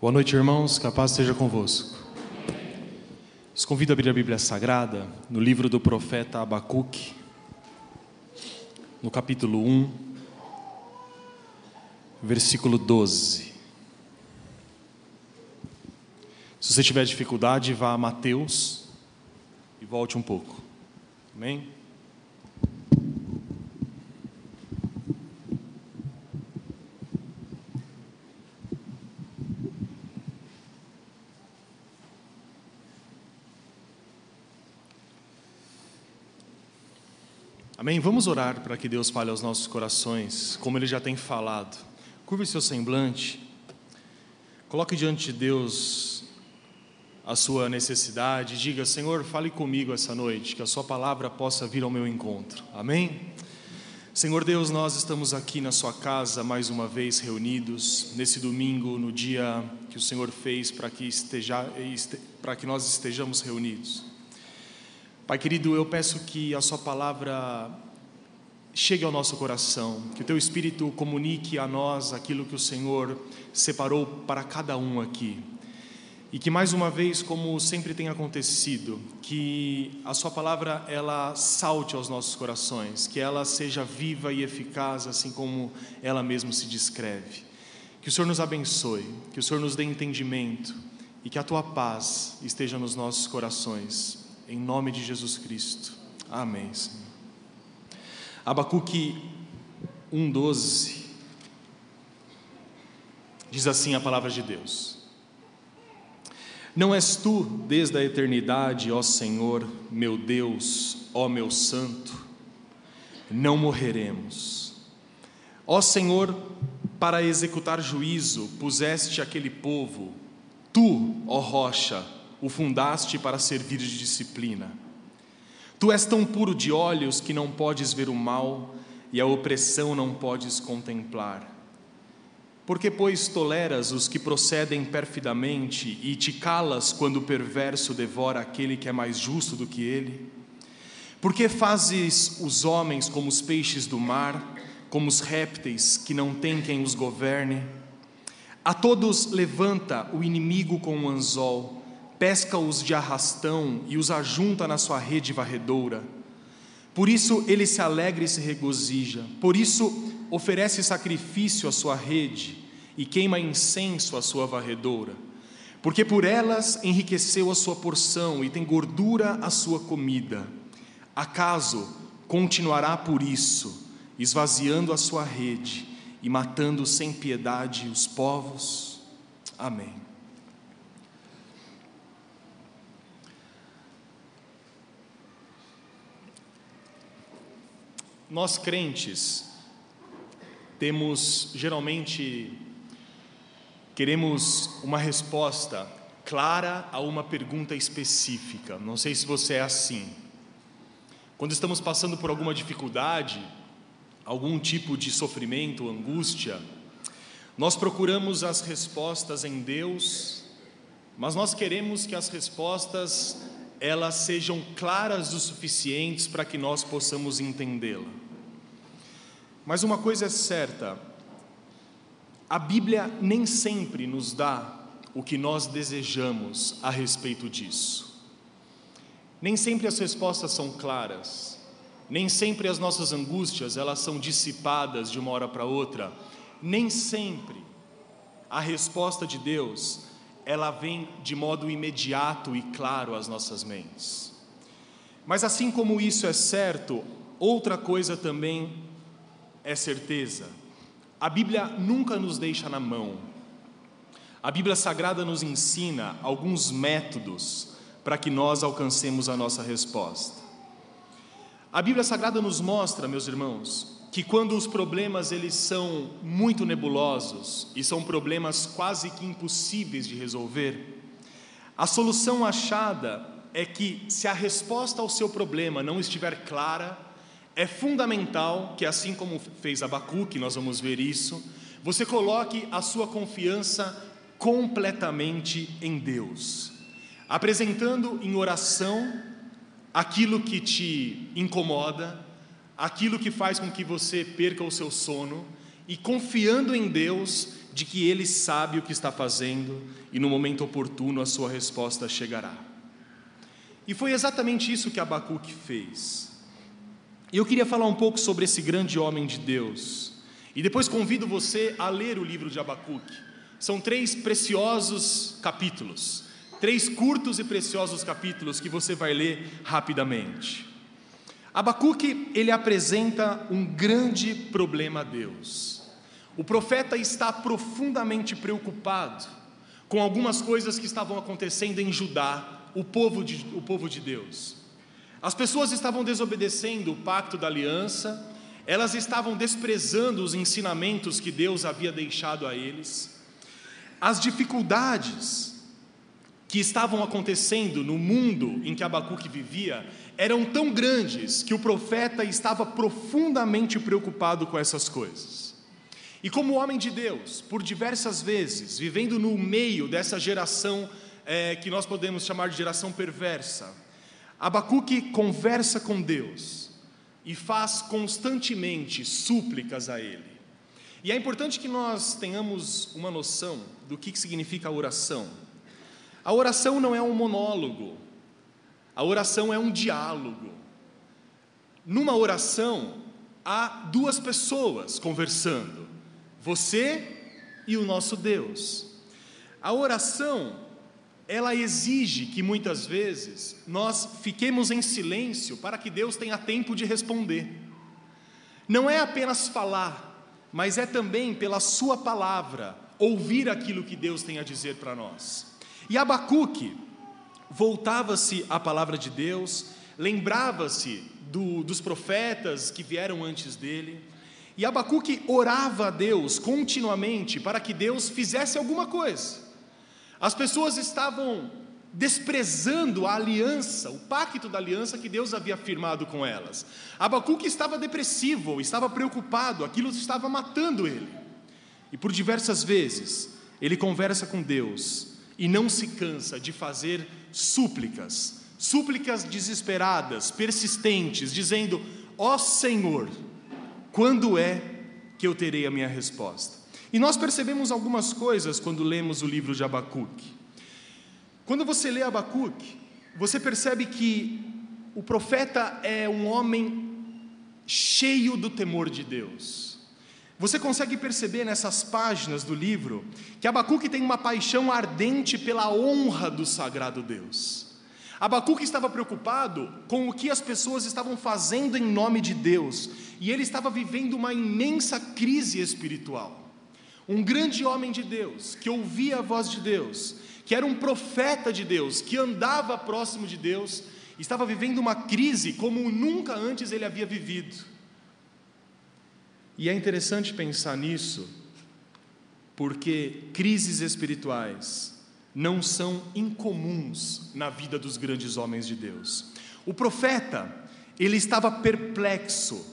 Boa noite, irmãos. Capaz seja convosco. Os convido a abrir a Bíblia Sagrada no livro do profeta Abacuque, no capítulo 1, versículo 12. Se você tiver dificuldade, vá a Mateus e volte um pouco. Amém? Amém? Vamos orar para que Deus fale aos nossos corações, como Ele já tem falado. Curve seu semblante, coloque diante de Deus a sua necessidade, diga: Senhor, fale comigo essa noite, que a Sua palavra possa vir ao meu encontro. Amém? Senhor Deus, nós estamos aqui na Sua casa mais uma vez reunidos, nesse domingo, no dia que o Senhor fez para que, esteja, para que nós estejamos reunidos. Pai querido, eu peço que a Sua palavra chegue ao nosso coração, que o Teu Espírito comunique a nós aquilo que o Senhor separou para cada um aqui. E que mais uma vez, como sempre tem acontecido, que a Sua palavra ela salte aos nossos corações, que ela seja viva e eficaz, assim como ela mesma se descreve. Que o Senhor nos abençoe, que o Senhor nos dê entendimento e que a Tua paz esteja nos nossos corações em nome de Jesus Cristo. Amém. Senhor. Abacuque 1,12 diz assim a palavra de Deus: Não és tu desde a eternidade, ó Senhor, meu Deus, ó meu Santo, não morreremos. Ó Senhor, para executar juízo puseste aquele povo, tu, ó rocha, o fundaste para servir de disciplina. Tu és tão puro de olhos que não podes ver o mal e a opressão não podes contemplar. Porque, pois, toleras os que procedem perfidamente e te calas quando o perverso devora aquele que é mais justo do que ele? Porque fazes os homens como os peixes do mar, como os répteis que não têm quem os governe? A todos levanta o inimigo com um anzol pesca-os de arrastão e os ajunta na sua rede varredora. Por isso ele se alegra e se regozija, por isso oferece sacrifício à sua rede e queima incenso à sua varredora, porque por elas enriqueceu a sua porção e tem gordura a sua comida. Acaso continuará por isso, esvaziando a sua rede e matando sem piedade os povos? Amém. Nós crentes temos geralmente queremos uma resposta clara a uma pergunta específica. Não sei se você é assim. Quando estamos passando por alguma dificuldade, algum tipo de sofrimento, angústia, nós procuramos as respostas em Deus, mas nós queremos que as respostas elas sejam claras o suficientes para que nós possamos entendê-la. Mas uma coisa é certa: a Bíblia nem sempre nos dá o que nós desejamos a respeito disso. Nem sempre as respostas são claras, nem sempre as nossas angústias elas são dissipadas de uma hora para outra, nem sempre a resposta de Deus ela vem de modo imediato e claro às nossas mentes. Mas assim como isso é certo, outra coisa também é certeza. A Bíblia nunca nos deixa na mão. A Bíblia Sagrada nos ensina alguns métodos para que nós alcancemos a nossa resposta. A Bíblia Sagrada nos mostra, meus irmãos, que quando os problemas eles são muito nebulosos e são problemas quase que impossíveis de resolver, a solução achada é que se a resposta ao seu problema não estiver clara, é fundamental que, assim como fez Abacuque, nós vamos ver isso, você coloque a sua confiança completamente em Deus, apresentando em oração aquilo que te incomoda, aquilo que faz com que você perca o seu sono, e confiando em Deus de que Ele sabe o que está fazendo e no momento oportuno a sua resposta chegará. E foi exatamente isso que Abacuque fez. E eu queria falar um pouco sobre esse grande homem de Deus. E depois convido você a ler o livro de Abacuque. São três preciosos capítulos, três curtos e preciosos capítulos que você vai ler rapidamente. Abacuque, ele apresenta um grande problema a Deus. O profeta está profundamente preocupado com algumas coisas que estavam acontecendo em Judá, o povo de, o povo de Deus. As pessoas estavam desobedecendo o pacto da aliança, elas estavam desprezando os ensinamentos que Deus havia deixado a eles. As dificuldades que estavam acontecendo no mundo em que Abacuque vivia eram tão grandes que o profeta estava profundamente preocupado com essas coisas. E como homem de Deus, por diversas vezes, vivendo no meio dessa geração é, que nós podemos chamar de geração perversa, Abacuque conversa com Deus e faz constantemente súplicas a Ele. E é importante que nós tenhamos uma noção do que significa a oração. A oração não é um monólogo, a oração é um diálogo. Numa oração, há duas pessoas conversando, você e o nosso Deus. A oração, ela exige que muitas vezes nós fiquemos em silêncio para que Deus tenha tempo de responder. Não é apenas falar, mas é também pela Sua palavra ouvir aquilo que Deus tem a dizer para nós. E Abacuque, voltava-se à palavra de Deus, lembrava-se do, dos profetas que vieram antes dele, e Abacuque orava a Deus continuamente para que Deus fizesse alguma coisa. As pessoas estavam desprezando a aliança, o pacto da aliança que Deus havia firmado com elas. Abacuque estava depressivo, estava preocupado, aquilo estava matando ele. E por diversas vezes ele conversa com Deus e não se cansa de fazer súplicas, súplicas desesperadas, persistentes, dizendo: Ó oh Senhor, quando é que eu terei a minha resposta? E nós percebemos algumas coisas quando lemos o livro de Abacuque. Quando você lê Abacuque, você percebe que o profeta é um homem cheio do temor de Deus. Você consegue perceber nessas páginas do livro que Abacuque tem uma paixão ardente pela honra do sagrado Deus. Abacuque estava preocupado com o que as pessoas estavam fazendo em nome de Deus, e ele estava vivendo uma imensa crise espiritual. Um grande homem de Deus, que ouvia a voz de Deus, que era um profeta de Deus, que andava próximo de Deus, estava vivendo uma crise como nunca antes ele havia vivido. E é interessante pensar nisso, porque crises espirituais não são incomuns na vida dos grandes homens de Deus. O profeta, ele estava perplexo,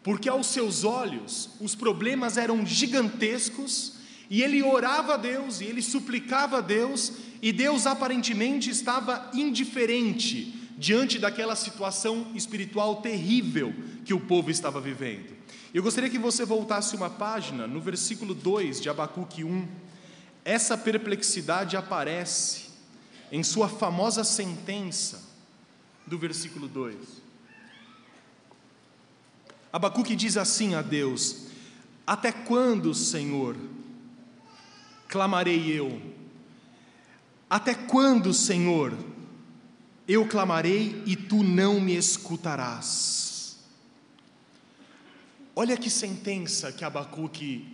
porque aos seus olhos os problemas eram gigantescos, e ele orava a Deus, e ele suplicava a Deus, e Deus aparentemente estava indiferente diante daquela situação espiritual terrível que o povo estava vivendo. Eu gostaria que você voltasse uma página no versículo 2 de Abacuque 1. Essa perplexidade aparece em sua famosa sentença do versículo 2. Abacuque diz assim a Deus: Até quando, Senhor, clamarei eu? Até quando, Senhor, eu clamarei e tu não me escutarás? Olha que sentença que Abacuque,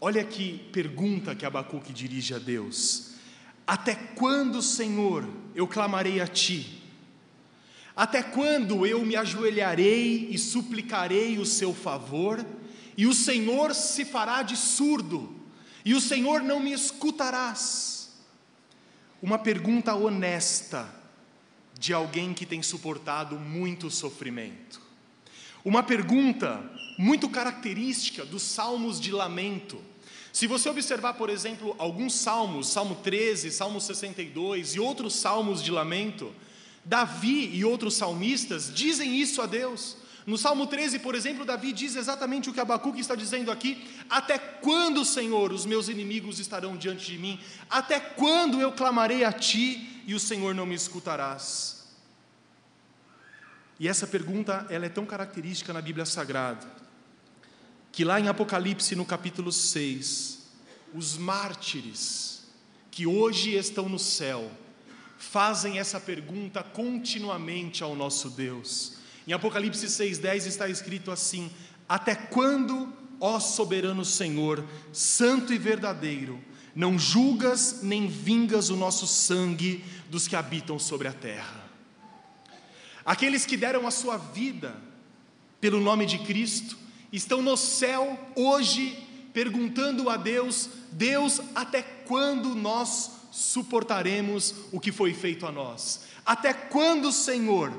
olha que pergunta que Abacuque dirige a Deus. Até quando, Senhor, eu clamarei a Ti? Até quando eu me ajoelharei e suplicarei o Seu favor? E o Senhor se fará de surdo, e o Senhor não me escutarás? Uma pergunta honesta de alguém que tem suportado muito sofrimento. Uma pergunta muito característica dos salmos de lamento. Se você observar, por exemplo, alguns salmos, Salmo 13, Salmo 62 e outros salmos de lamento, Davi e outros salmistas dizem isso a Deus. No Salmo 13, por exemplo, Davi diz exatamente o que Abacuque está dizendo aqui: Até quando, Senhor, os meus inimigos estarão diante de mim? Até quando eu clamarei a ti e o Senhor não me escutarás? E essa pergunta, ela é tão característica na Bíblia Sagrada, que lá em Apocalipse, no capítulo 6, os mártires que hoje estão no céu fazem essa pergunta continuamente ao nosso Deus. Em Apocalipse 6,10 está escrito assim: Até quando, ó soberano Senhor, santo e verdadeiro, não julgas nem vingas o nosso sangue dos que habitam sobre a terra? Aqueles que deram a sua vida pelo nome de Cristo estão no céu hoje perguntando a Deus: Deus, até quando nós suportaremos o que foi feito a nós? Até quando, Senhor,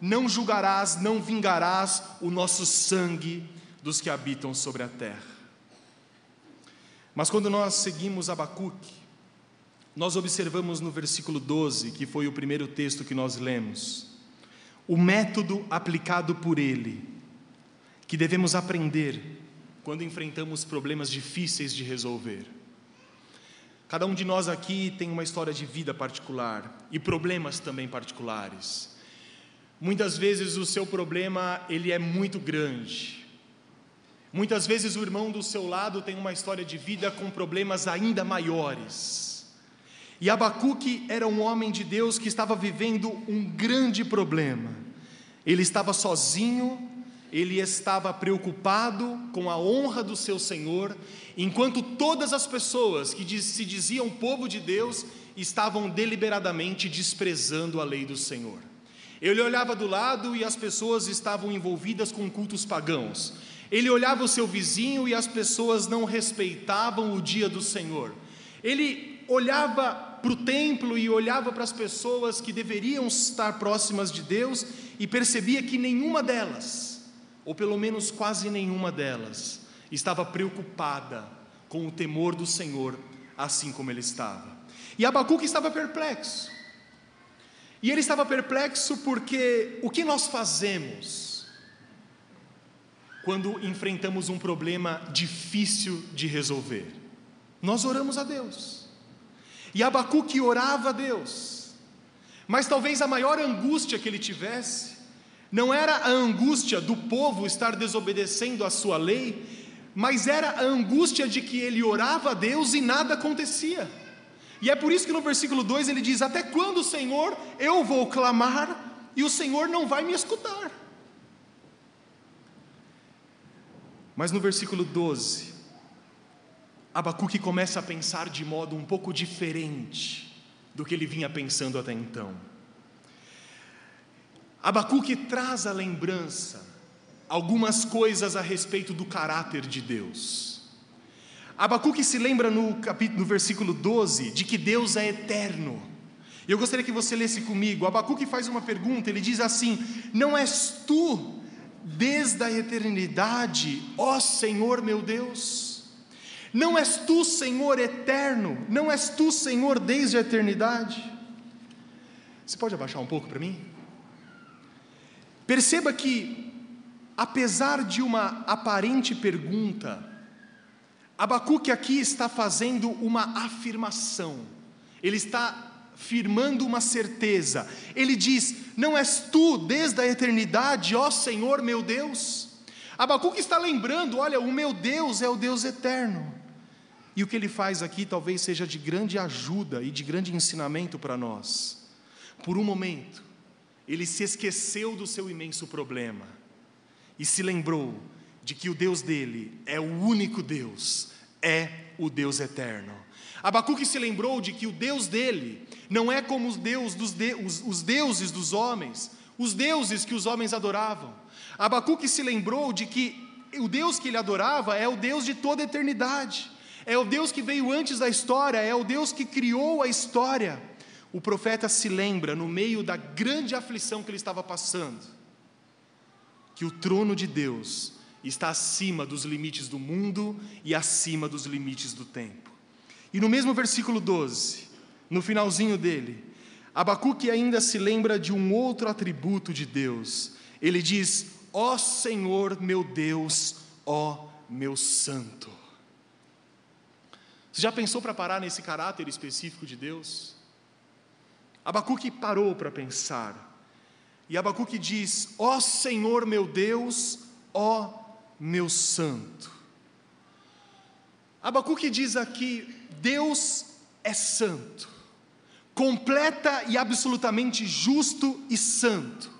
não julgarás, não vingarás o nosso sangue dos que habitam sobre a terra. Mas quando nós seguimos Abacuque, nós observamos no versículo 12, que foi o primeiro texto que nós lemos, o método aplicado por ele, que devemos aprender quando enfrentamos problemas difíceis de resolver. Cada um de nós aqui tem uma história de vida particular e problemas também particulares. Muitas vezes o seu problema ele é muito grande. Muitas vezes o irmão do seu lado tem uma história de vida com problemas ainda maiores. E Abacuque era um homem de Deus que estava vivendo um grande problema. Ele estava sozinho, ele estava preocupado com a honra do seu Senhor, enquanto todas as pessoas que se diziam povo de Deus estavam deliberadamente desprezando a lei do Senhor. Ele olhava do lado e as pessoas estavam envolvidas com cultos pagãos. Ele olhava o seu vizinho e as pessoas não respeitavam o dia do Senhor. Ele olhava para o templo e olhava para as pessoas que deveriam estar próximas de Deus e percebia que nenhuma delas, ou pelo menos quase nenhuma delas, estava preocupada com o temor do Senhor, assim como ele estava. E Abacuque estava perplexo. E ele estava perplexo porque o que nós fazemos quando enfrentamos um problema difícil de resolver? Nós oramos a Deus. E Abacuque orava a Deus. Mas talvez a maior angústia que ele tivesse não era a angústia do povo estar desobedecendo a sua lei, mas era a angústia de que ele orava a Deus e nada acontecia. E é por isso que no versículo 2 ele diz: Até quando, Senhor, eu vou clamar e o Senhor não vai me escutar? Mas no versículo 12, Abacuque começa a pensar de modo um pouco diferente do que ele vinha pensando até então. Abacuque traz a lembrança algumas coisas a respeito do caráter de Deus. Abacuque se lembra no, capítulo, no versículo 12 de que Deus é eterno. Eu gostaria que você lesse comigo. Abacuque faz uma pergunta, ele diz assim: Não és tu desde a eternidade, ó Senhor meu Deus? Não és tu, Senhor eterno? Não és tu, Senhor, desde a eternidade? Você pode abaixar um pouco para mim? Perceba que, apesar de uma aparente pergunta, Abacuque aqui está fazendo uma afirmação, ele está firmando uma certeza. Ele diz: Não és tu desde a eternidade, ó Senhor meu Deus? Abacuque está lembrando: Olha, o meu Deus é o Deus eterno. E o que ele faz aqui talvez seja de grande ajuda e de grande ensinamento para nós. Por um momento, ele se esqueceu do seu imenso problema e se lembrou de que o Deus dele é o único Deus, é o Deus eterno. Abacuque se lembrou de que o Deus dele não é como os, Deus de, os, os deuses dos homens, os deuses que os homens adoravam. Abacuque se lembrou de que o Deus que ele adorava é o Deus de toda a eternidade, é o Deus que veio antes da história, é o Deus que criou a história. O profeta se lembra, no meio da grande aflição que ele estava passando, que o trono de Deus está acima dos limites do mundo e acima dos limites do tempo. E no mesmo versículo 12, no finalzinho dele, Abacuque ainda se lembra de um outro atributo de Deus. Ele diz: Ó Senhor meu Deus, ó meu Santo. Você já pensou para parar nesse caráter específico de Deus? Abacuque parou para pensar. E Abacuque diz: Ó Senhor meu Deus, ó meu Santo. Abacuque diz aqui: Deus é santo, completa e absolutamente justo e santo.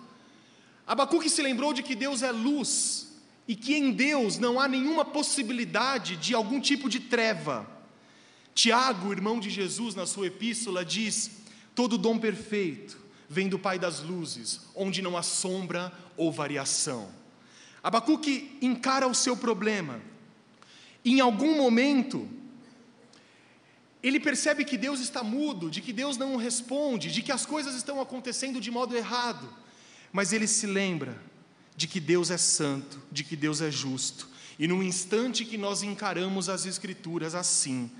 Abacuque se lembrou de que Deus é luz e que em Deus não há nenhuma possibilidade de algum tipo de treva. Tiago, irmão de Jesus, na sua epístola, diz: todo dom perfeito vem do Pai das luzes, onde não há sombra ou variação. Abacuque encara o seu problema. Em algum momento, ele percebe que Deus está mudo, de que Deus não responde, de que as coisas estão acontecendo de modo errado. Mas ele se lembra de que Deus é santo, de que Deus é justo. E no instante que nós encaramos as Escrituras assim,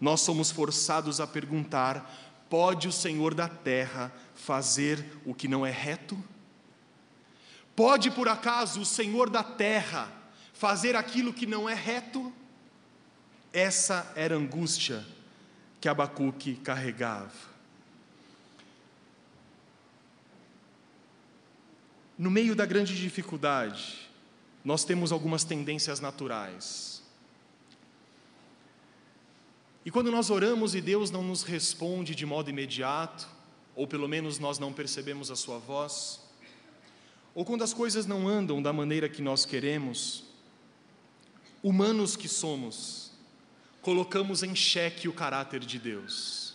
nós somos forçados a perguntar: pode o Senhor da terra fazer o que não é reto? Pode por acaso o Senhor da terra fazer aquilo que não é reto? Essa era a angústia que Abacuque carregava. No meio da grande dificuldade, nós temos algumas tendências naturais. E quando nós oramos e Deus não nos responde de modo imediato, ou pelo menos nós não percebemos a Sua voz, ou quando as coisas não andam da maneira que nós queremos, humanos que somos, colocamos em xeque o caráter de Deus.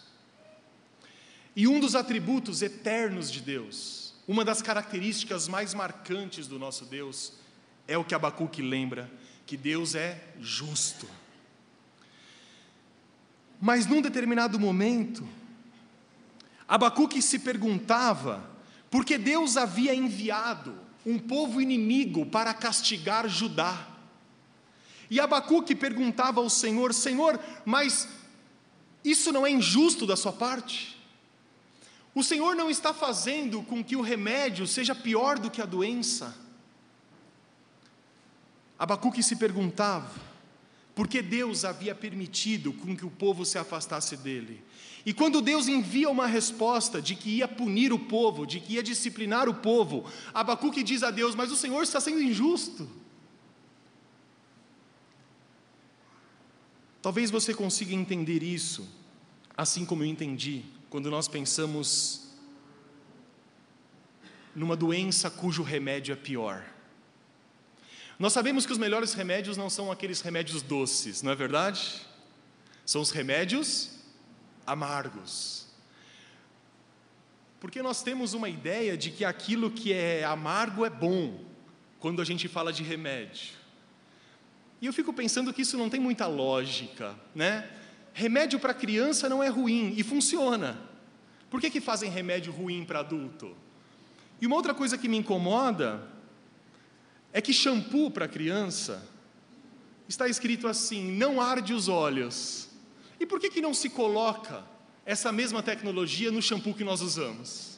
E um dos atributos eternos de Deus, uma das características mais marcantes do nosso Deus, é o que Abacuque lembra: que Deus é justo. Mas num determinado momento, Abacuque se perguntava por que Deus havia enviado um povo inimigo para castigar Judá. E Abacuque perguntava ao Senhor: Senhor, mas isso não é injusto da sua parte? O Senhor não está fazendo com que o remédio seja pior do que a doença? Abacuque se perguntava porque Deus havia permitido com que o povo se afastasse dele. E quando Deus envia uma resposta de que ia punir o povo, de que ia disciplinar o povo, Abacuque diz a Deus: Mas o Senhor está sendo injusto. Talvez você consiga entender isso, assim como eu entendi, quando nós pensamos numa doença cujo remédio é pior. Nós sabemos que os melhores remédios não são aqueles remédios doces, não é verdade? São os remédios amargos. Porque nós temos uma ideia de que aquilo que é amargo é bom, quando a gente fala de remédio. E eu fico pensando que isso não tem muita lógica, né? Remédio para criança não é ruim e funciona. Por que, que fazem remédio ruim para adulto? E uma outra coisa que me incomoda é que shampoo para criança está escrito assim: não arde os olhos. E por que, que não se coloca essa mesma tecnologia no shampoo que nós usamos?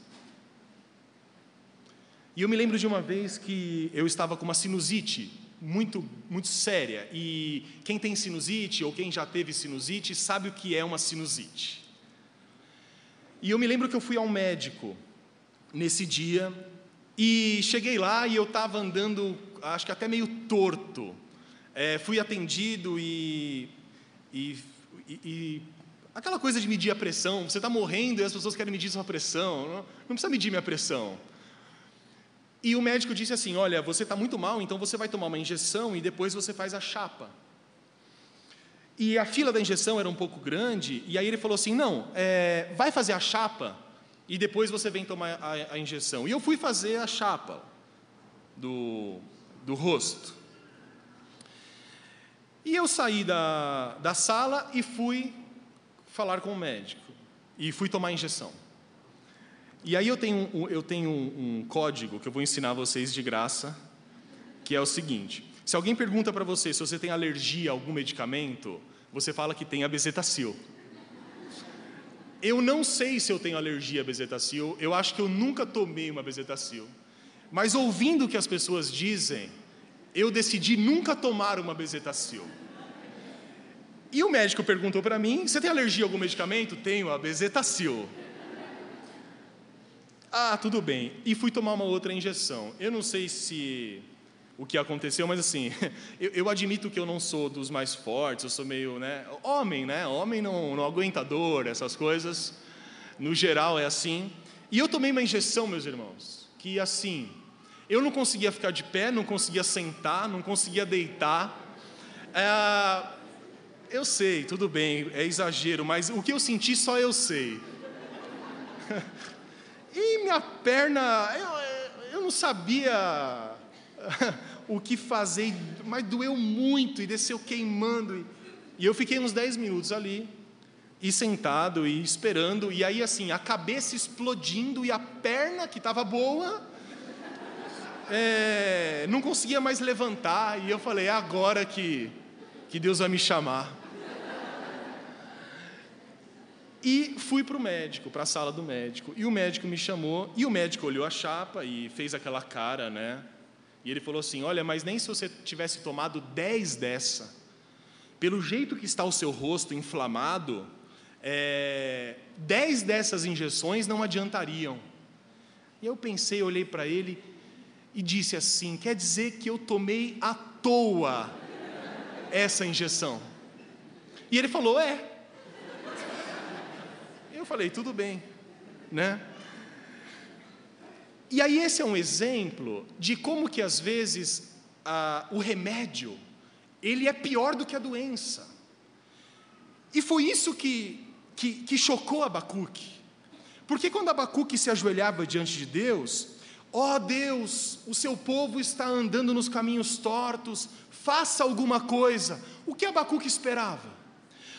E eu me lembro de uma vez que eu estava com uma sinusite muito, muito séria. E quem tem sinusite ou quem já teve sinusite sabe o que é uma sinusite. E eu me lembro que eu fui ao médico nesse dia e cheguei lá e eu estava andando, acho que até meio torto. É, fui atendido e, e, e, aquela coisa de medir a pressão. Você está morrendo e as pessoas querem medir sua pressão. Não, não precisa medir minha pressão. E o médico disse assim: Olha, você está muito mal, então você vai tomar uma injeção e depois você faz a chapa. E a fila da injeção era um pouco grande, e aí ele falou assim: Não, é, vai fazer a chapa e depois você vem tomar a, a injeção. E eu fui fazer a chapa do, do rosto. E eu saí da, da sala e fui falar com o médico. E fui tomar a injeção. E aí eu tenho, eu tenho um, um código que eu vou ensinar vocês de graça, que é o seguinte: se alguém pergunta para você se você tem alergia a algum medicamento, você fala que tem a bezetacil. Eu não sei se eu tenho alergia a bezetacil, eu acho que eu nunca tomei uma bezetacil. Mas ouvindo o que as pessoas dizem, eu decidi nunca tomar uma bezetacil. E o médico perguntou para mim: Você tem alergia a algum medicamento? Tenho, a bezetacil. Ah, tudo bem. E fui tomar uma outra injeção. Eu não sei se o que aconteceu, mas assim, eu, eu, admito que eu não sou dos mais fortes, eu sou meio, né, homem, né, homem não, não aguenta dor, essas coisas, no geral é assim. E eu tomei uma injeção, meus irmãos, que assim, eu não conseguia ficar de pé, não conseguia sentar, não conseguia deitar. É, eu sei, tudo bem, é exagero, mas o que eu senti só eu sei. E minha perna, eu, eu não sabia o que fazer, mas doeu muito e desceu queimando. E eu fiquei uns 10 minutos ali, e sentado e esperando, e aí assim, a cabeça explodindo e a perna que estava boa, é, não conseguia mais levantar, e eu falei, é agora que, que Deus vai me chamar. E fui para o médico, para a sala do médico. E o médico me chamou, e o médico olhou a chapa e fez aquela cara, né? E ele falou assim: Olha, mas nem se você tivesse tomado 10 dessa, pelo jeito que está o seu rosto inflamado, é, 10 dessas injeções não adiantariam. E eu pensei, olhei para ele e disse assim: Quer dizer que eu tomei à toa essa injeção? E ele falou: É. Eu falei, tudo bem, né? E aí esse é um exemplo de como que às vezes o remédio ele é pior do que a doença. E foi isso que, que, que chocou Abacuque. Porque quando Abacuque se ajoelhava diante de Deus, ó oh Deus, o seu povo está andando nos caminhos tortos, faça alguma coisa. O que Abacuque esperava?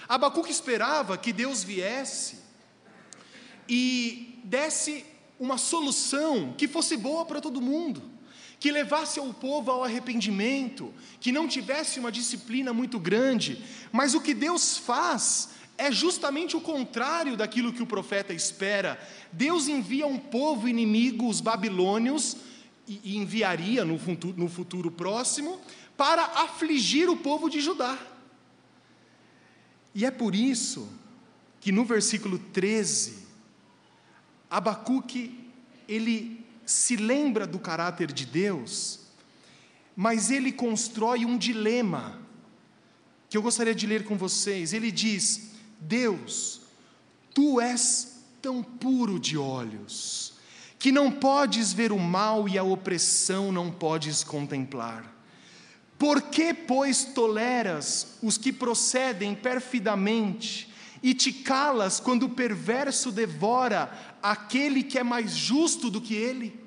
Abacuque esperava que Deus viesse e desse uma solução que fosse boa para todo mundo, que levasse o povo ao arrependimento, que não tivesse uma disciplina muito grande, mas o que Deus faz é justamente o contrário daquilo que o profeta espera. Deus envia um povo inimigo, os babilônios, e enviaria no futuro, no futuro próximo, para afligir o povo de Judá. E é por isso que no versículo 13, Abacuque, ele se lembra do caráter de Deus, mas ele constrói um dilema, que eu gostaria de ler com vocês. Ele diz: Deus, tu és tão puro de olhos, que não podes ver o mal e a opressão não podes contemplar. Por que, pois, toleras os que procedem perfidamente e te calas quando o perverso devora aquele que é mais justo do que ele?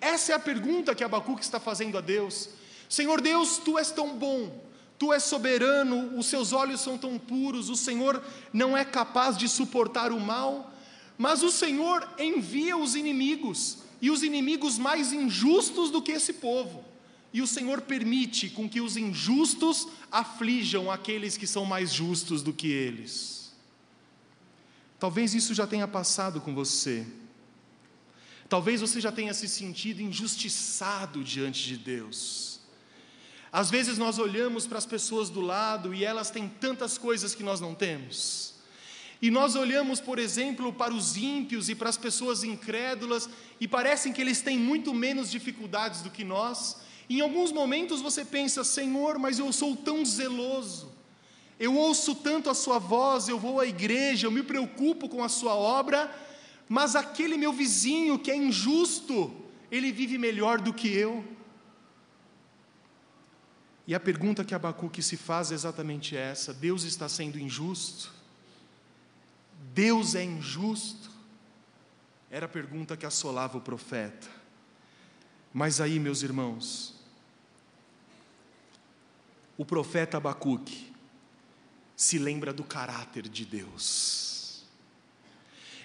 Essa é a pergunta que Abacuque está fazendo a Deus. Senhor Deus, tu és tão bom, tu és soberano, os seus olhos são tão puros, o Senhor não é capaz de suportar o mal, mas o Senhor envia os inimigos, e os inimigos mais injustos do que esse povo. E o Senhor permite com que os injustos aflijam aqueles que são mais justos do que eles. Talvez isso já tenha passado com você. Talvez você já tenha se sentido injustiçado diante de Deus. Às vezes nós olhamos para as pessoas do lado e elas têm tantas coisas que nós não temos. E nós olhamos, por exemplo, para os ímpios e para as pessoas incrédulas e parecem que eles têm muito menos dificuldades do que nós. Em alguns momentos você pensa, Senhor, mas eu sou tão zeloso. Eu ouço tanto a sua voz, eu vou à igreja, eu me preocupo com a sua obra, mas aquele meu vizinho que é injusto, ele vive melhor do que eu. E a pergunta que Abacuque se faz é exatamente essa: Deus está sendo injusto? Deus é injusto? Era a pergunta que assolava o profeta. Mas aí, meus irmãos, o profeta Abacuque, se lembra do caráter de Deus.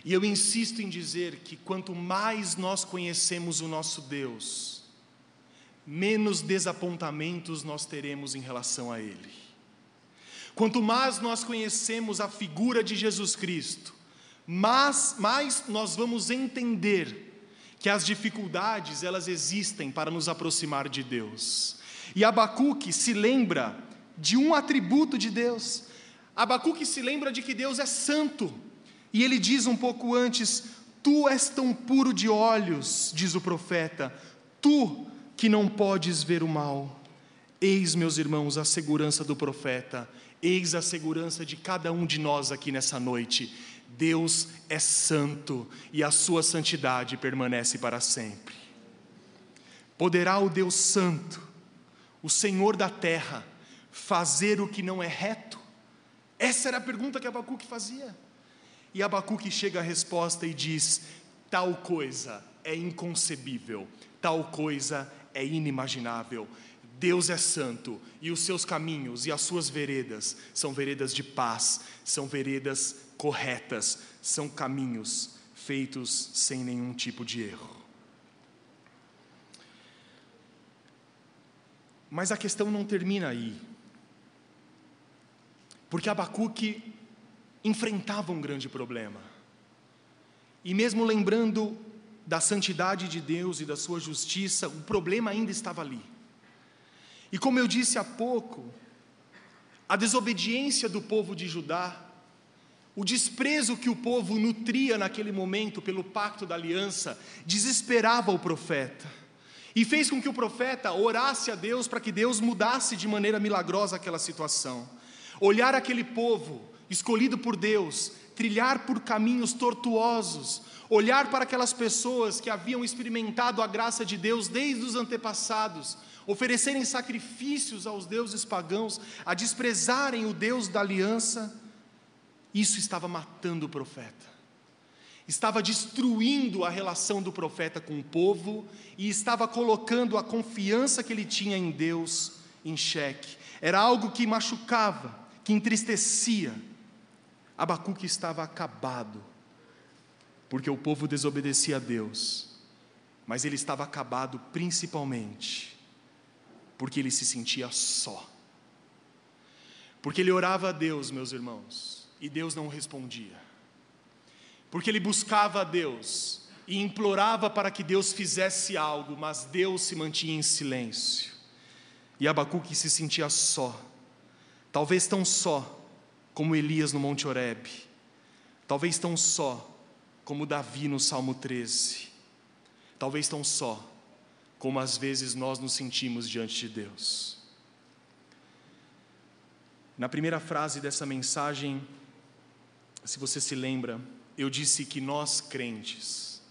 E eu insisto em dizer que quanto mais nós conhecemos o nosso Deus, menos desapontamentos nós teremos em relação a Ele. Quanto mais nós conhecemos a figura de Jesus Cristo, mais, mais nós vamos entender que as dificuldades elas existem para nos aproximar de Deus. E Abacuque se lembra de um atributo de Deus. Abacuque se lembra de que Deus é santo. E ele diz um pouco antes: Tu és tão puro de olhos, diz o profeta, tu que não podes ver o mal. Eis, meus irmãos, a segurança do profeta, eis a segurança de cada um de nós aqui nessa noite. Deus é santo e a sua santidade permanece para sempre. Poderá o Deus Santo, o Senhor da terra, fazer o que não é reto? Essa era a pergunta que Abacuque fazia. E Abacuque chega à resposta e diz: tal coisa é inconcebível, tal coisa é inimaginável. Deus é santo e os seus caminhos e as suas veredas são veredas de paz, são veredas corretas, são caminhos feitos sem nenhum tipo de erro. Mas a questão não termina aí. Porque Abacuque enfrentava um grande problema. E mesmo lembrando da santidade de Deus e da sua justiça, o problema ainda estava ali. E como eu disse há pouco, a desobediência do povo de Judá, o desprezo que o povo nutria naquele momento pelo pacto da aliança, desesperava o profeta e fez com que o profeta orasse a Deus para que Deus mudasse de maneira milagrosa aquela situação. Olhar aquele povo escolhido por Deus, trilhar por caminhos tortuosos, olhar para aquelas pessoas que haviam experimentado a graça de Deus desde os antepassados, oferecerem sacrifícios aos deuses pagãos, a desprezarem o Deus da aliança, isso estava matando o profeta. Estava destruindo a relação do profeta com o povo e estava colocando a confiança que ele tinha em Deus em xeque. Era algo que machucava, que entristecia. Abacuque estava acabado, porque o povo desobedecia a Deus, mas ele estava acabado principalmente porque ele se sentia só. Porque ele orava a Deus, meus irmãos, e Deus não respondia. Porque ele buscava a Deus e implorava para que Deus fizesse algo, mas Deus se mantinha em silêncio. E Abacuque se sentia só, talvez tão só como Elias no Monte Horebe, talvez tão só como Davi no Salmo 13, talvez tão só como às vezes nós nos sentimos diante de Deus. Na primeira frase dessa mensagem, se você se lembra, eu disse que nós crentes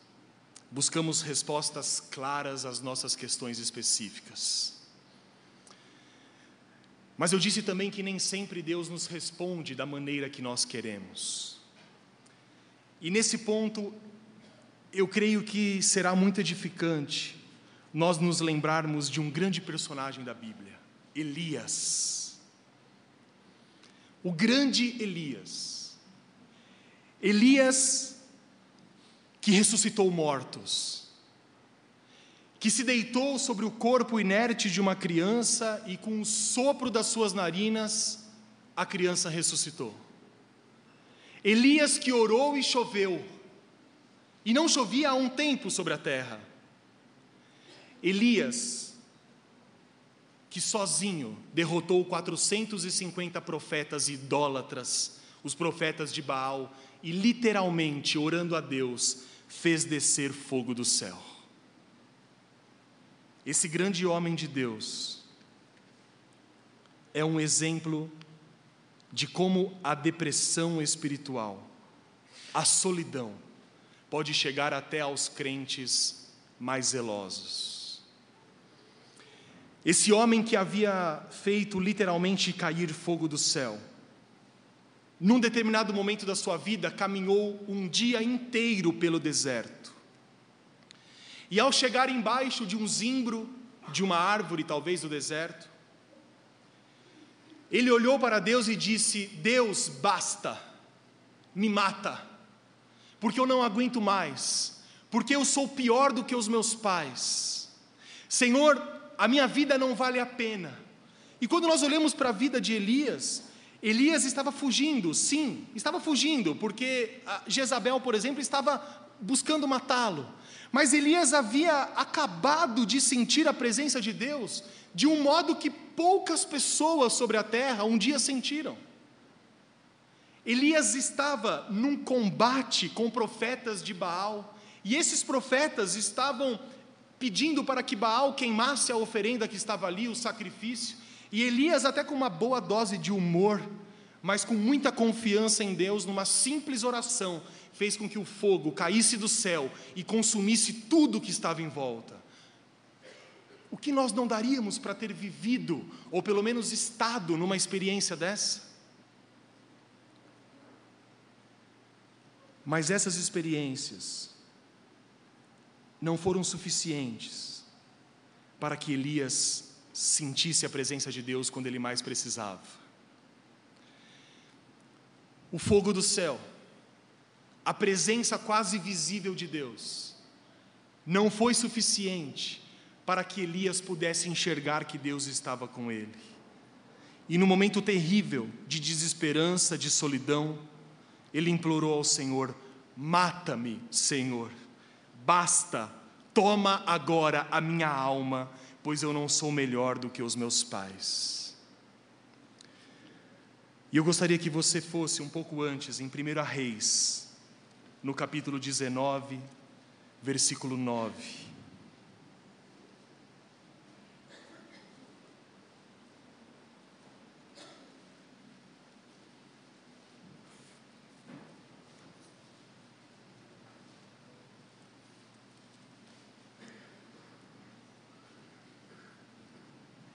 buscamos respostas claras às nossas questões específicas. Mas eu disse também que nem sempre Deus nos responde da maneira que nós queremos. E nesse ponto, eu creio que será muito edificante nós nos lembrarmos de um grande personagem da Bíblia, Elias. O grande Elias. Elias que ressuscitou mortos que se deitou sobre o corpo inerte de uma criança e com o sopro das suas narinas, a criança ressuscitou. Elias que orou e choveu, e não chovia há um tempo sobre a terra. Elias, que sozinho derrotou 450 profetas idólatras, os profetas de Baal, e literalmente, orando a Deus, fez descer fogo do céu. Esse grande homem de Deus é um exemplo de como a depressão espiritual, a solidão, pode chegar até aos crentes mais zelosos. Esse homem que havia feito literalmente cair fogo do céu, num determinado momento da sua vida, caminhou um dia inteiro pelo deserto. E ao chegar embaixo de um zimbro, de uma árvore, talvez do deserto, ele olhou para Deus e disse: Deus, basta, me mata, porque eu não aguento mais, porque eu sou pior do que os meus pais. Senhor, a minha vida não vale a pena. E quando nós olhamos para a vida de Elias, Elias estava fugindo, sim, estava fugindo, porque Jezabel, por exemplo, estava buscando matá-lo. Mas Elias havia acabado de sentir a presença de Deus de um modo que poucas pessoas sobre a terra um dia sentiram. Elias estava num combate com profetas de Baal, e esses profetas estavam pedindo para que Baal queimasse a oferenda que estava ali, o sacrifício, e Elias, até com uma boa dose de humor, mas com muita confiança em Deus, numa simples oração, fez com que o fogo caísse do céu e consumisse tudo que estava em volta. O que nós não daríamos para ter vivido, ou pelo menos estado numa experiência dessa? Mas essas experiências não foram suficientes para que Elias sentisse a presença de Deus quando ele mais precisava. O fogo do céu, a presença quase visível de Deus, não foi suficiente para que Elias pudesse enxergar que Deus estava com ele. E no momento terrível de desesperança, de solidão, ele implorou ao Senhor: Mata-me, Senhor, basta, toma agora a minha alma, pois eu não sou melhor do que os meus pais. E eu gostaria que você fosse um pouco antes, em 1 Reis, no capítulo 19, versículo 9.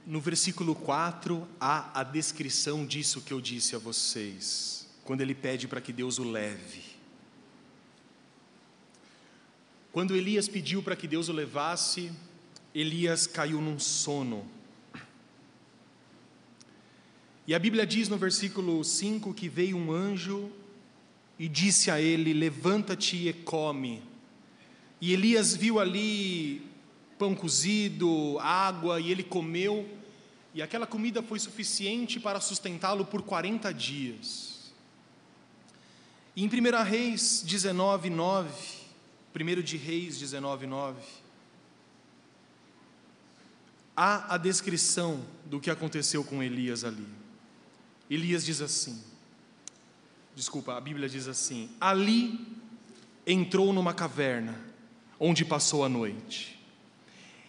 No versículo 4 há a descrição disso que eu disse a vocês, quando ele pede para que Deus o leve. Quando Elias pediu para que Deus o levasse, Elias caiu num sono. E a Bíblia diz no versículo 5 que veio um anjo e disse a ele: Levanta-te e come. E Elias viu ali pão cozido, água, e ele comeu, e aquela comida foi suficiente para sustentá-lo por 40 dias. E em 1 Reis 19, 9, 1 de Reis 19, 9, há a descrição do que aconteceu com Elias ali. Elias diz assim, desculpa, a Bíblia diz assim: ali entrou numa caverna, onde passou a noite.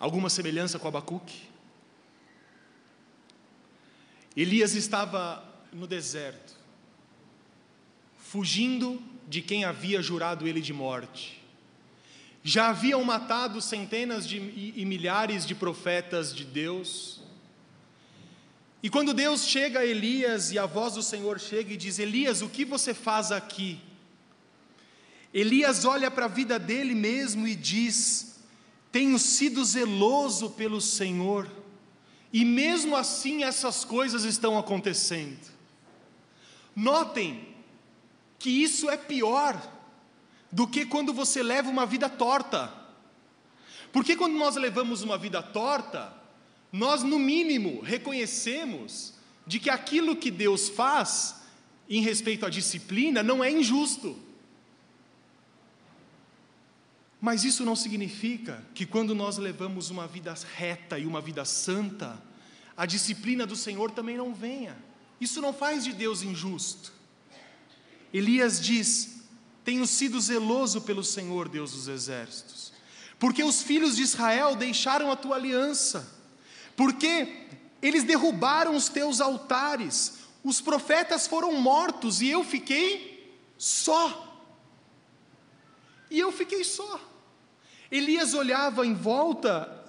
Alguma semelhança com Abacuque? Elias estava no deserto, fugindo de quem havia jurado ele de morte. Já haviam matado centenas de, e, e milhares de profetas de Deus. E quando Deus chega a Elias e a voz do Senhor chega e diz: Elias, o que você faz aqui? Elias olha para a vida dele mesmo e diz: tenho sido zeloso pelo Senhor, e mesmo assim essas coisas estão acontecendo. Notem que isso é pior do que quando você leva uma vida torta. Porque quando nós levamos uma vida torta, nós no mínimo reconhecemos de que aquilo que Deus faz em respeito à disciplina não é injusto. Mas isso não significa que quando nós levamos uma vida reta e uma vida santa, a disciplina do Senhor também não venha. Isso não faz de Deus injusto. Elias diz: Tenho sido zeloso pelo Senhor, Deus dos exércitos, porque os filhos de Israel deixaram a tua aliança, porque eles derrubaram os teus altares, os profetas foram mortos e eu fiquei só. E eu fiquei só. Elias olhava em volta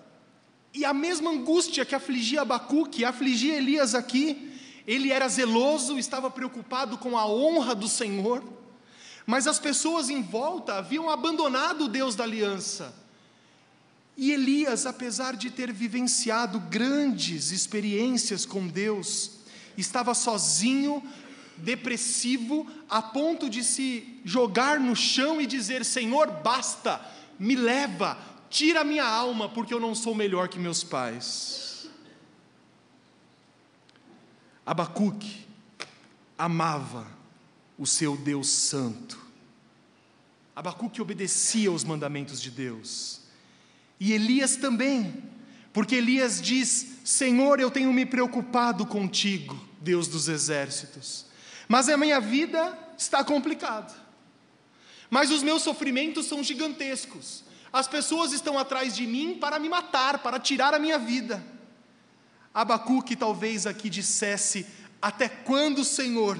e a mesma angústia que afligia Abacuque, afligia Elias aqui, ele era zeloso, estava preocupado com a honra do Senhor, mas as pessoas em volta haviam abandonado o Deus da aliança. E Elias, apesar de ter vivenciado grandes experiências com Deus, estava sozinho, depressivo, a ponto de se jogar no chão e dizer: Senhor, basta, me leva, tira minha alma, porque eu não sou melhor que meus pais. Abacuque amava o seu Deus Santo. Abacuque obedecia aos mandamentos de Deus. E Elias também, porque Elias diz: Senhor, eu tenho me preocupado contigo, Deus dos exércitos, mas a minha vida está complicada, mas os meus sofrimentos são gigantescos, as pessoas estão atrás de mim para me matar, para tirar a minha vida. Abacuque talvez aqui dissesse: Até quando, Senhor?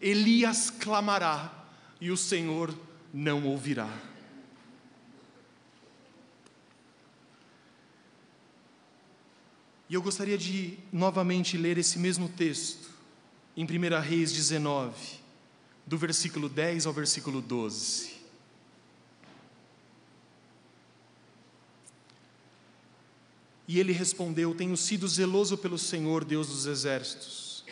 Elias clamará e o Senhor não ouvirá. E eu gostaria de novamente ler esse mesmo texto, em 1 Reis 19, do versículo 10 ao versículo 12. E ele respondeu: Tenho sido zeloso pelo Senhor, Deus dos exércitos,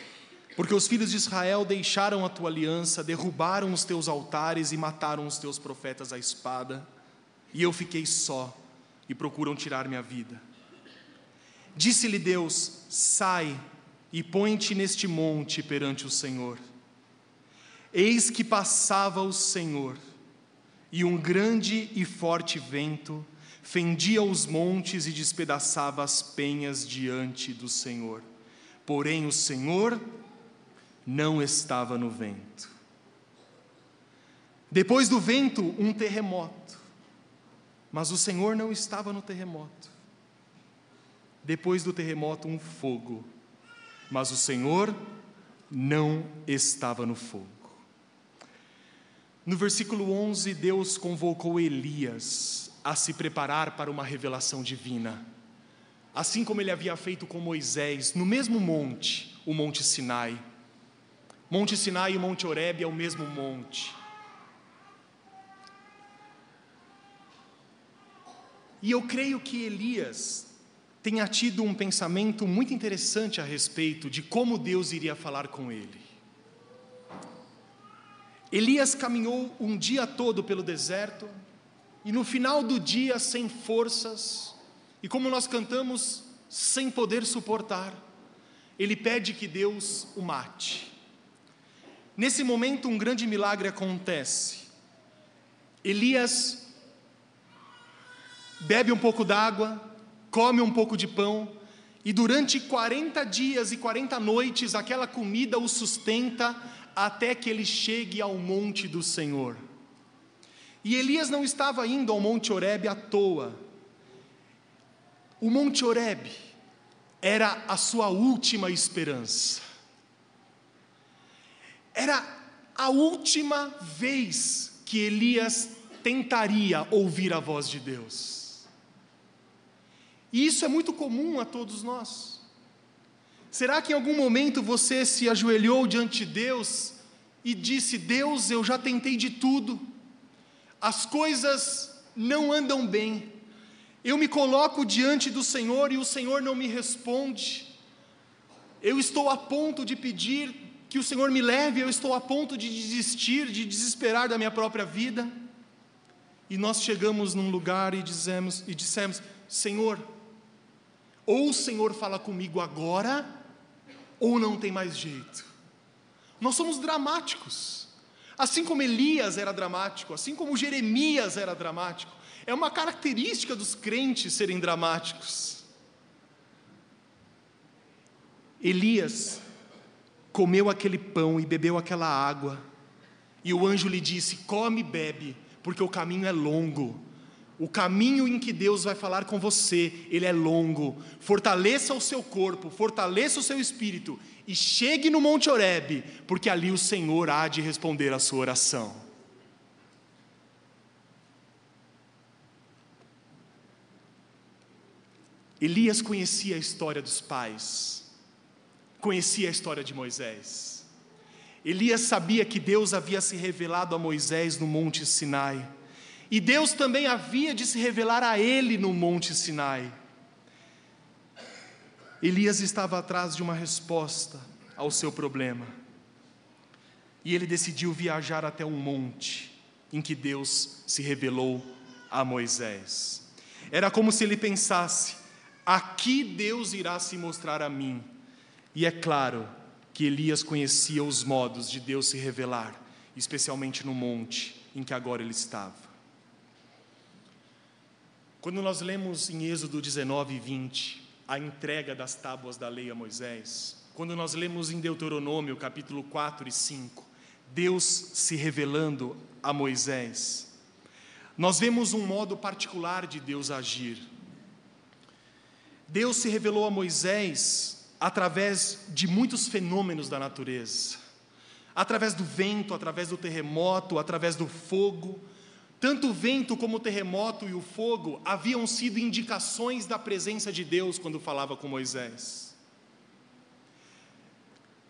porque os filhos de Israel deixaram a tua aliança, derrubaram os teus altares e mataram os teus profetas à espada, e eu fiquei só, e procuram tirar minha vida. Disse-lhe Deus: Sai e põe-te neste monte perante o Senhor. Eis que passava o Senhor, e um grande e forte vento fendia os montes e despedaçava as penhas diante do Senhor. Porém, o Senhor não estava no vento. Depois do vento, um terremoto, mas o Senhor não estava no terremoto. Depois do terremoto, um fogo. Mas o Senhor não estava no fogo. No versículo 11, Deus convocou Elias a se preparar para uma revelação divina. Assim como ele havia feito com Moisés, no mesmo monte, o Monte Sinai. Monte Sinai e Monte Horebe é o mesmo monte. E eu creio que Elias tenha tido um pensamento muito interessante a respeito de como Deus iria falar com ele. Elias caminhou um dia todo pelo deserto e no final do dia, sem forças, e como nós cantamos, sem poder suportar, ele pede que Deus o mate. Nesse momento, um grande milagre acontece. Elias bebe um pouco d'água, come um pouco de pão, e durante 40 dias e 40 noites aquela comida o sustenta até que ele chegue ao monte do Senhor. E Elias não estava indo ao Monte Horebe à toa. O Monte Horebe era a sua última esperança. Era a última vez que Elias tentaria ouvir a voz de Deus. E isso é muito comum a todos nós. Será que em algum momento você se ajoelhou diante de Deus e disse: Deus, eu já tentei de tudo, as coisas não andam bem, eu me coloco diante do Senhor e o Senhor não me responde, eu estou a ponto de pedir que o Senhor me leve, eu estou a ponto de desistir, de desesperar da minha própria vida. E nós chegamos num lugar e dizemos e dissemos: Senhor, ou o Senhor fala comigo agora, ou não tem mais jeito. Nós somos dramáticos. Assim como Elias era dramático, assim como Jeremias era dramático, é uma característica dos crentes serem dramáticos. Elias comeu aquele pão e bebeu aquela água, e o anjo lhe disse: Come e bebe, porque o caminho é longo o caminho em que Deus vai falar com você, ele é longo. Fortaleça o seu corpo, fortaleça o seu espírito e chegue no Monte Oreb, porque ali o Senhor há de responder a sua oração. Elias conhecia a história dos pais, conhecia a história de Moisés. Elias sabia que Deus havia se revelado a Moisés no Monte Sinai. E Deus também havia de se revelar a ele no Monte Sinai. Elias estava atrás de uma resposta ao seu problema. E ele decidiu viajar até um monte em que Deus se revelou a Moisés. Era como se ele pensasse: aqui Deus irá se mostrar a mim. E é claro que Elias conhecia os modos de Deus se revelar, especialmente no monte em que agora ele estava. Quando nós lemos em Êxodo 19 e 20 a entrega das tábuas da lei a Moisés, quando nós lemos em Deuteronômio capítulo 4 e 5, Deus se revelando a Moisés, nós vemos um modo particular de Deus agir. Deus se revelou a Moisés através de muitos fenômenos da natureza, através do vento, através do terremoto, através do fogo. Tanto o vento como o terremoto e o fogo haviam sido indicações da presença de Deus quando falava com Moisés.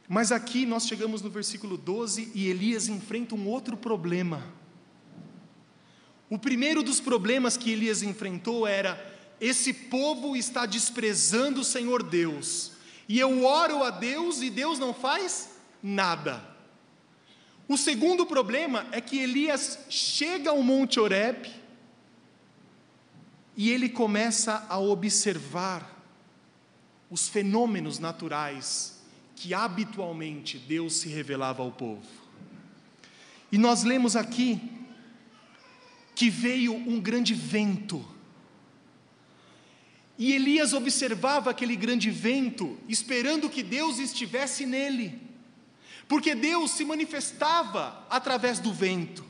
Mas aqui nós chegamos no versículo 12 e Elias enfrenta um outro problema. O primeiro dos problemas que Elias enfrentou era: esse povo está desprezando o Senhor Deus, e eu oro a Deus e Deus não faz nada. O segundo problema é que Elias chega ao Monte Horeb e ele começa a observar os fenômenos naturais que habitualmente Deus se revelava ao povo. E nós lemos aqui que veio um grande vento e Elias observava aquele grande vento, esperando que Deus estivesse nele, porque Deus se manifestava através do vento.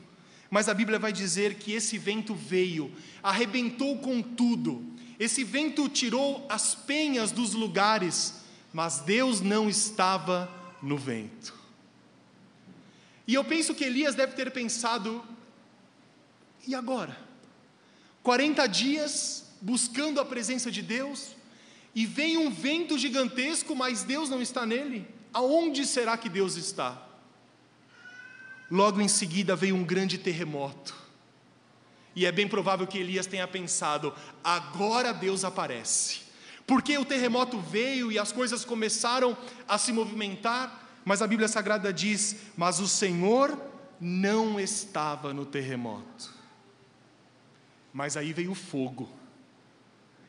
Mas a Bíblia vai dizer que esse vento veio, arrebentou com tudo, esse vento tirou as penhas dos lugares, mas Deus não estava no vento. E eu penso que Elias deve ter pensado: e agora? 40 dias buscando a presença de Deus, e vem um vento gigantesco, mas Deus não está nele, aonde será que Deus está? Logo em seguida veio um grande terremoto, e é bem provável que Elias tenha pensado: agora Deus aparece, porque o terremoto veio e as coisas começaram a se movimentar, mas a Bíblia Sagrada diz: Mas o Senhor não estava no terremoto. Mas aí veio o fogo.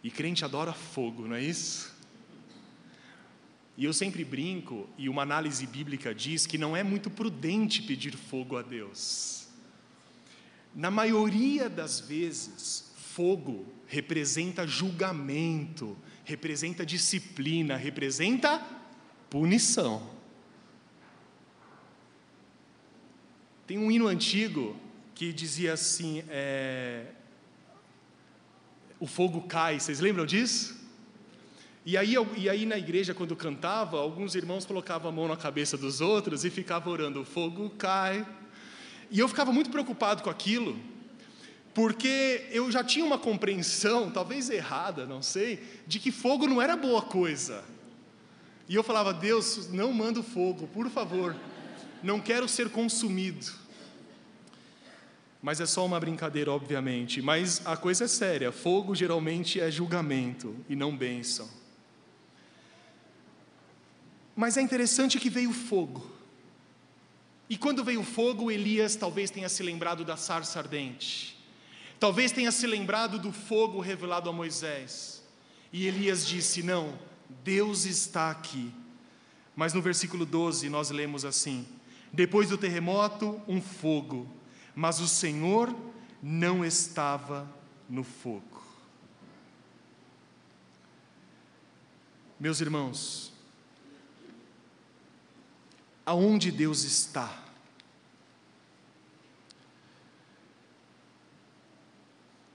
E crente adora fogo, não é isso? E eu sempre brinco, e uma análise bíblica diz que não é muito prudente pedir fogo a Deus. Na maioria das vezes, fogo representa julgamento, representa disciplina, representa punição. Tem um hino antigo que dizia assim: é, o fogo cai. Vocês lembram disso? E aí, e aí na igreja, quando cantava, alguns irmãos colocavam a mão na cabeça dos outros e ficavam orando: o fogo cai. E eu ficava muito preocupado com aquilo, porque eu já tinha uma compreensão, talvez errada, não sei, de que fogo não era boa coisa. E eu falava: Deus, não manda o fogo, por favor, não quero ser consumido. Mas é só uma brincadeira, obviamente. Mas a coisa é séria: fogo geralmente é julgamento e não bênção. Mas é interessante que veio fogo. E quando veio fogo, Elias talvez tenha se lembrado da sarça ardente. Talvez tenha se lembrado do fogo revelado a Moisés. E Elias disse: Não, Deus está aqui. Mas no versículo 12 nós lemos assim: Depois do terremoto, um fogo mas o Senhor não estava no fogo. Meus irmãos, aonde Deus está?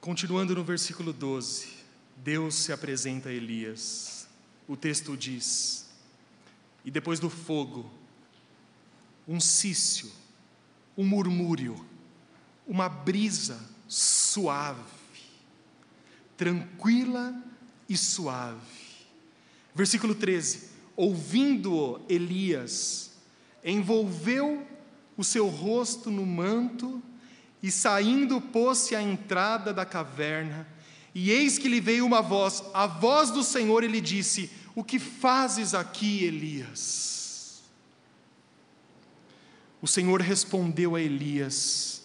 Continuando no versículo 12, Deus se apresenta a Elias. O texto diz: E depois do fogo, um cício, um murmúrio, uma brisa suave, tranquila e suave. Versículo 13: ouvindo-o, Elias, envolveu o seu rosto no manto e, saindo, pôs-se à entrada da caverna. E eis que lhe veio uma voz, a voz do Senhor, e lhe disse: O que fazes aqui, Elias? O Senhor respondeu a Elias: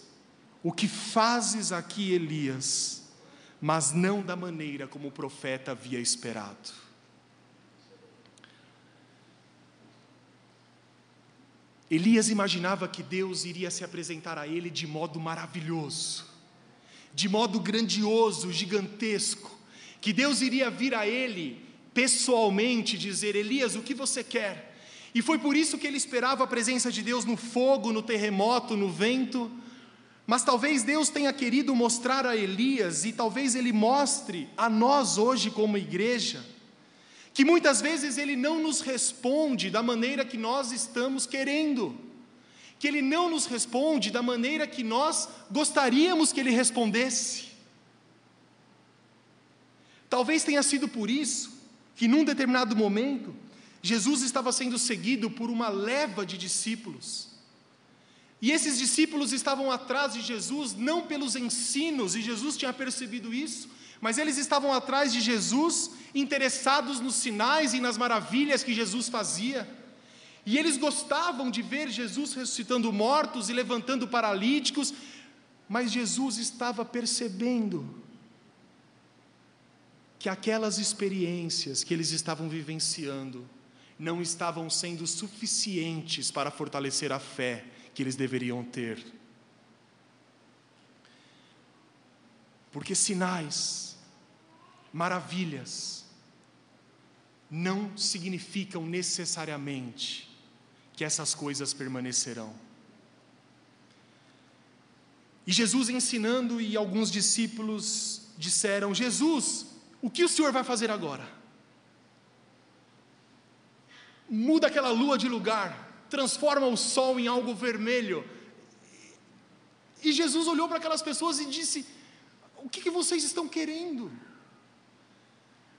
O que fazes aqui, Elias? Mas não da maneira como o profeta havia esperado. Elias imaginava que Deus iria se apresentar a ele de modo maravilhoso, de modo grandioso, gigantesco, que Deus iria vir a ele pessoalmente dizer: Elias, o que você quer? E foi por isso que ele esperava a presença de Deus no fogo, no terremoto, no vento. Mas talvez Deus tenha querido mostrar a Elias, e talvez ele mostre a nós hoje, como igreja, que muitas vezes Ele não nos responde da maneira que nós estamos querendo, que Ele não nos responde da maneira que nós gostaríamos que Ele respondesse. Talvez tenha sido por isso que, num determinado momento, Jesus estava sendo seguido por uma leva de discípulos. E esses discípulos estavam atrás de Jesus não pelos ensinos, e Jesus tinha percebido isso, mas eles estavam atrás de Jesus, interessados nos sinais e nas maravilhas que Jesus fazia. E eles gostavam de ver Jesus ressuscitando mortos e levantando paralíticos, mas Jesus estava percebendo que aquelas experiências que eles estavam vivenciando não estavam sendo suficientes para fortalecer a fé que eles deveriam ter. Porque sinais, maravilhas não significam necessariamente que essas coisas permanecerão. E Jesus ensinando, e alguns discípulos disseram: Jesus, o que o Senhor vai fazer agora? Muda aquela lua de lugar, transforma o sol em algo vermelho. E Jesus olhou para aquelas pessoas e disse: O que, que vocês estão querendo?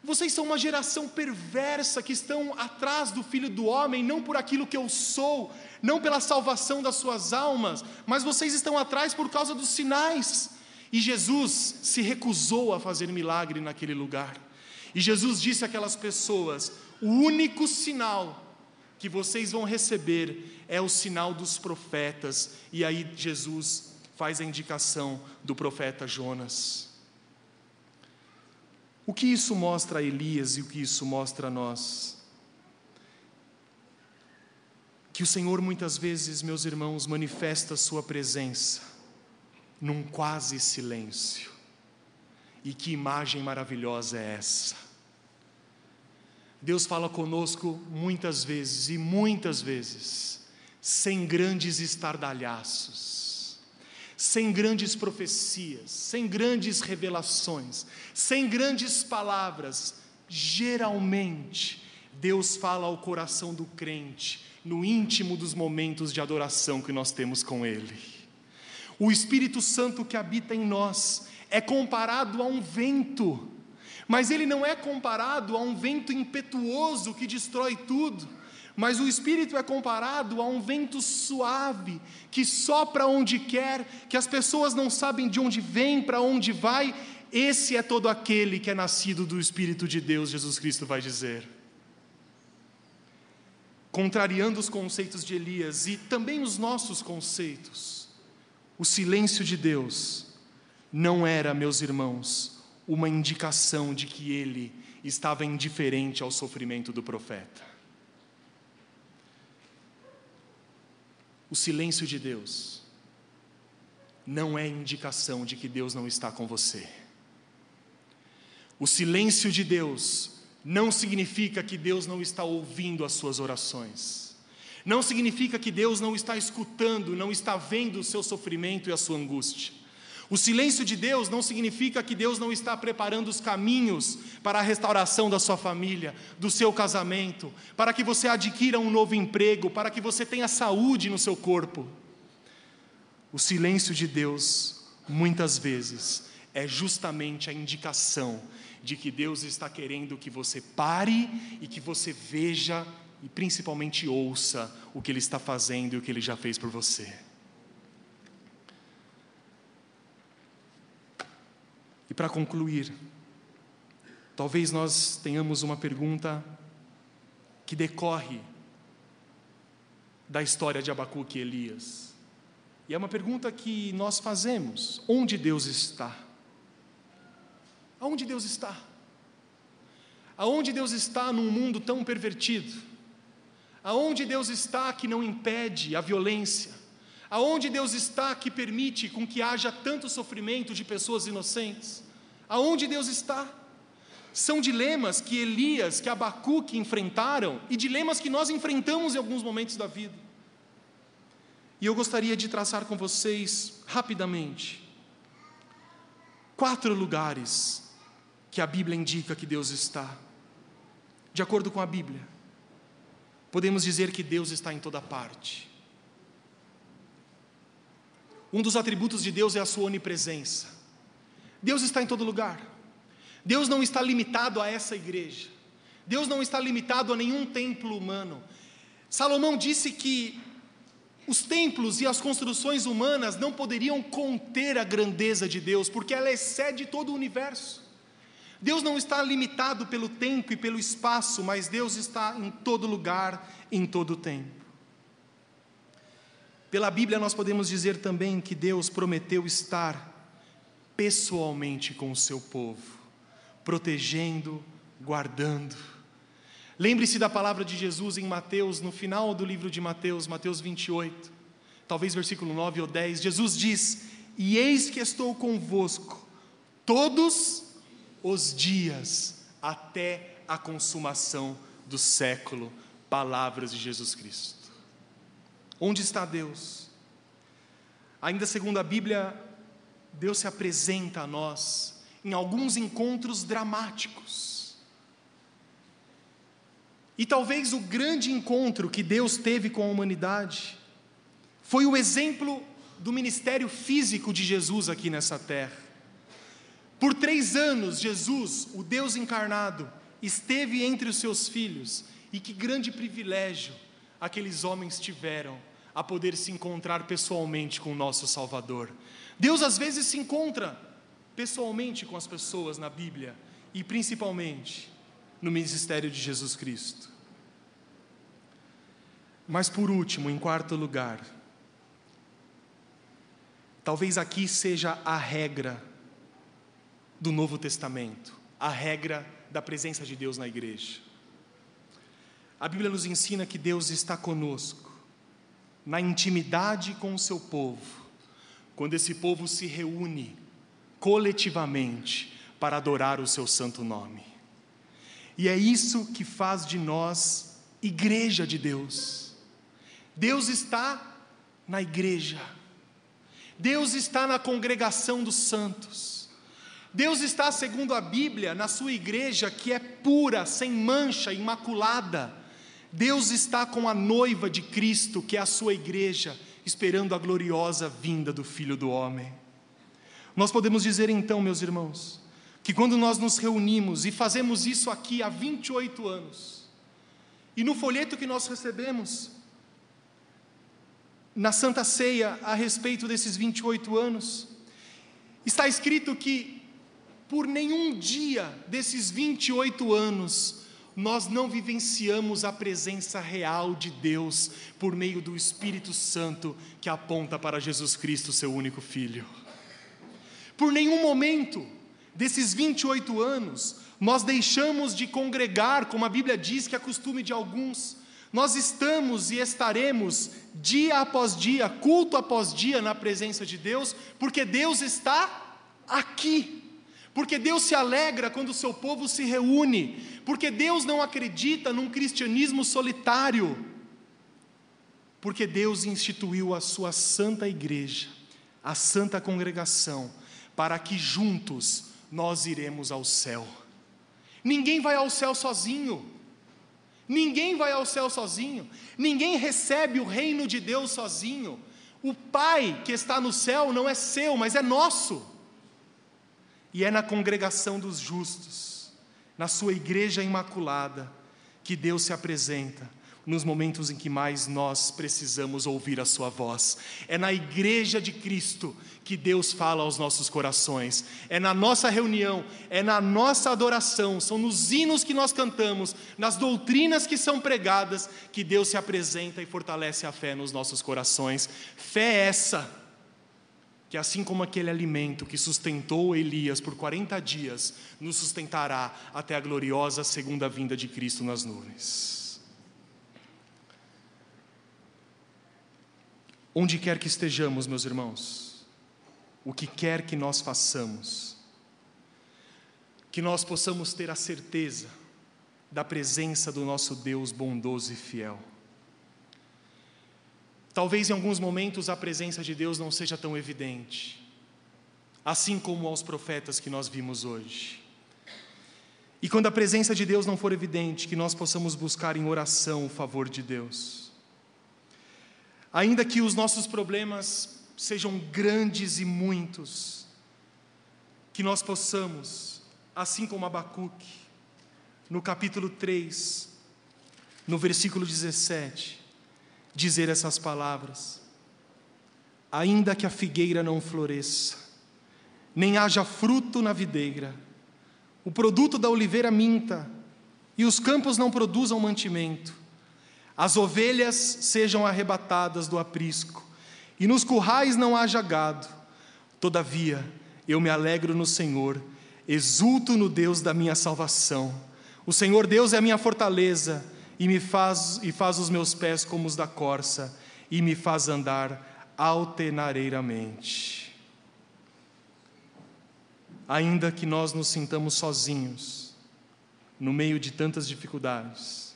Vocês são uma geração perversa que estão atrás do Filho do Homem, não por aquilo que eu sou, não pela salvação das suas almas, mas vocês estão atrás por causa dos sinais. E Jesus se recusou a fazer milagre naquele lugar. E Jesus disse àquelas pessoas: o único sinal que vocês vão receber é o sinal dos profetas. E aí Jesus faz a indicação do profeta Jonas. O que isso mostra a Elias e o que isso mostra a nós? Que o Senhor muitas vezes, meus irmãos, manifesta a Sua presença num quase silêncio. E que imagem maravilhosa é essa? Deus fala conosco muitas vezes e muitas vezes, sem grandes estardalhaços sem grandes profecias, sem grandes revelações, sem grandes palavras. Geralmente, Deus fala ao coração do crente, no íntimo dos momentos de adoração que nós temos com Ele. O Espírito Santo que habita em nós é comparado a um vento, mas ele não é comparado a um vento impetuoso que destrói tudo mas o Espírito é comparado a um vento suave que sopra onde quer, que as pessoas não sabem de onde vem, para onde vai. Esse é todo aquele que é nascido do Espírito de Deus, Jesus Cristo vai dizer. Contrariando os conceitos de Elias e também os nossos conceitos, o silêncio de Deus não era, meus irmãos, uma indicação de que ele estava indiferente ao sofrimento do profeta. O silêncio de Deus não é indicação de que Deus não está com você. O silêncio de Deus não significa que Deus não está ouvindo as suas orações. Não significa que Deus não está escutando, não está vendo o seu sofrimento e a sua angústia. O silêncio de Deus não significa que Deus não está preparando os caminhos para a restauração da sua família, do seu casamento, para que você adquira um novo emprego, para que você tenha saúde no seu corpo. O silêncio de Deus, muitas vezes, é justamente a indicação de que Deus está querendo que você pare e que você veja e principalmente ouça o que Ele está fazendo e o que Ele já fez por você. E para concluir, talvez nós tenhamos uma pergunta que decorre da história de Abacuque e Elias. E é uma pergunta que nós fazemos: onde Deus está? Aonde Deus está? Aonde Deus está num mundo tão pervertido? Aonde Deus está que não impede a violência? Aonde Deus está que permite com que haja tanto sofrimento de pessoas inocentes? Aonde Deus está? São dilemas que Elias, que Abacuque enfrentaram e dilemas que nós enfrentamos em alguns momentos da vida. E eu gostaria de traçar com vocês rapidamente quatro lugares que a Bíblia indica que Deus está. De acordo com a Bíblia, podemos dizer que Deus está em toda parte. Um dos atributos de Deus é a sua onipresença. Deus está em todo lugar. Deus não está limitado a essa igreja. Deus não está limitado a nenhum templo humano. Salomão disse que os templos e as construções humanas não poderiam conter a grandeza de Deus, porque ela excede todo o universo. Deus não está limitado pelo tempo e pelo espaço, mas Deus está em todo lugar, em todo tempo. Pela Bíblia, nós podemos dizer também que Deus prometeu estar pessoalmente com o seu povo, protegendo, guardando. Lembre-se da palavra de Jesus em Mateus, no final do livro de Mateus, Mateus 28, talvez versículo 9 ou 10. Jesus diz: E eis que estou convosco todos os dias até a consumação do século. Palavras de Jesus Cristo. Onde está Deus? Ainda segundo a Bíblia, Deus se apresenta a nós em alguns encontros dramáticos. E talvez o grande encontro que Deus teve com a humanidade foi o exemplo do ministério físico de Jesus aqui nessa terra. Por três anos, Jesus, o Deus encarnado, esteve entre os seus filhos, e que grande privilégio aqueles homens tiveram a poder se encontrar pessoalmente com o nosso Salvador. Deus às vezes se encontra pessoalmente com as pessoas na Bíblia, e principalmente no ministério de Jesus Cristo. Mas por último, em quarto lugar, talvez aqui seja a regra do Novo Testamento, a regra da presença de Deus na igreja. A Bíblia nos ensina que Deus está conosco, na intimidade com o seu povo, quando esse povo se reúne coletivamente para adorar o seu santo nome. E é isso que faz de nós igreja de Deus. Deus está na igreja, Deus está na congregação dos santos. Deus está, segundo a Bíblia, na sua igreja que é pura, sem mancha, imaculada. Deus está com a noiva de Cristo, que é a sua igreja, esperando a gloriosa vinda do Filho do Homem. Nós podemos dizer então, meus irmãos, que quando nós nos reunimos e fazemos isso aqui há 28 anos, e no folheto que nós recebemos, na Santa Ceia, a respeito desses 28 anos, está escrito que por nenhum dia desses 28 anos, nós não vivenciamos a presença real de Deus por meio do Espírito Santo que aponta para Jesus Cristo, seu único Filho. Por nenhum momento desses 28 anos, nós deixamos de congregar, como a Bíblia diz que é costume de alguns. Nós estamos e estaremos dia após dia, culto após dia na presença de Deus, porque Deus está aqui. Porque Deus se alegra quando o seu povo se reúne, porque Deus não acredita num cristianismo solitário, porque Deus instituiu a sua santa igreja, a santa congregação, para que juntos nós iremos ao céu. Ninguém vai ao céu sozinho. Ninguém vai ao céu sozinho. Ninguém recebe o reino de Deus sozinho. O Pai que está no céu não é seu, mas é nosso. E é na congregação dos justos, na sua igreja imaculada, que Deus se apresenta nos momentos em que mais nós precisamos ouvir a Sua voz. É na igreja de Cristo que Deus fala aos nossos corações, é na nossa reunião, é na nossa adoração, são nos hinos que nós cantamos, nas doutrinas que são pregadas, que Deus se apresenta e fortalece a fé nos nossos corações. Fé é essa que assim como aquele alimento que sustentou Elias por 40 dias, nos sustentará até a gloriosa segunda vinda de Cristo nas nuvens. Onde quer que estejamos, meus irmãos, o que quer que nós façamos, que nós possamos ter a certeza da presença do nosso Deus bondoso e fiel Talvez em alguns momentos a presença de Deus não seja tão evidente, assim como aos profetas que nós vimos hoje. E quando a presença de Deus não for evidente, que nós possamos buscar em oração o favor de Deus. Ainda que os nossos problemas sejam grandes e muitos, que nós possamos, assim como Abacuque, no capítulo 3, no versículo 17, dizer essas palavras. Ainda que a figueira não floresça, nem haja fruto na videira, o produto da oliveira minta, e os campos não produzam mantimento, as ovelhas sejam arrebatadas do aprisco, e nos currais não haja gado. Todavia, eu me alegro no Senhor, exulto no Deus da minha salvação. O Senhor Deus é a minha fortaleza e me faz e faz os meus pés como os da corça e me faz andar altenareiramente. Ainda que nós nos sintamos sozinhos no meio de tantas dificuldades,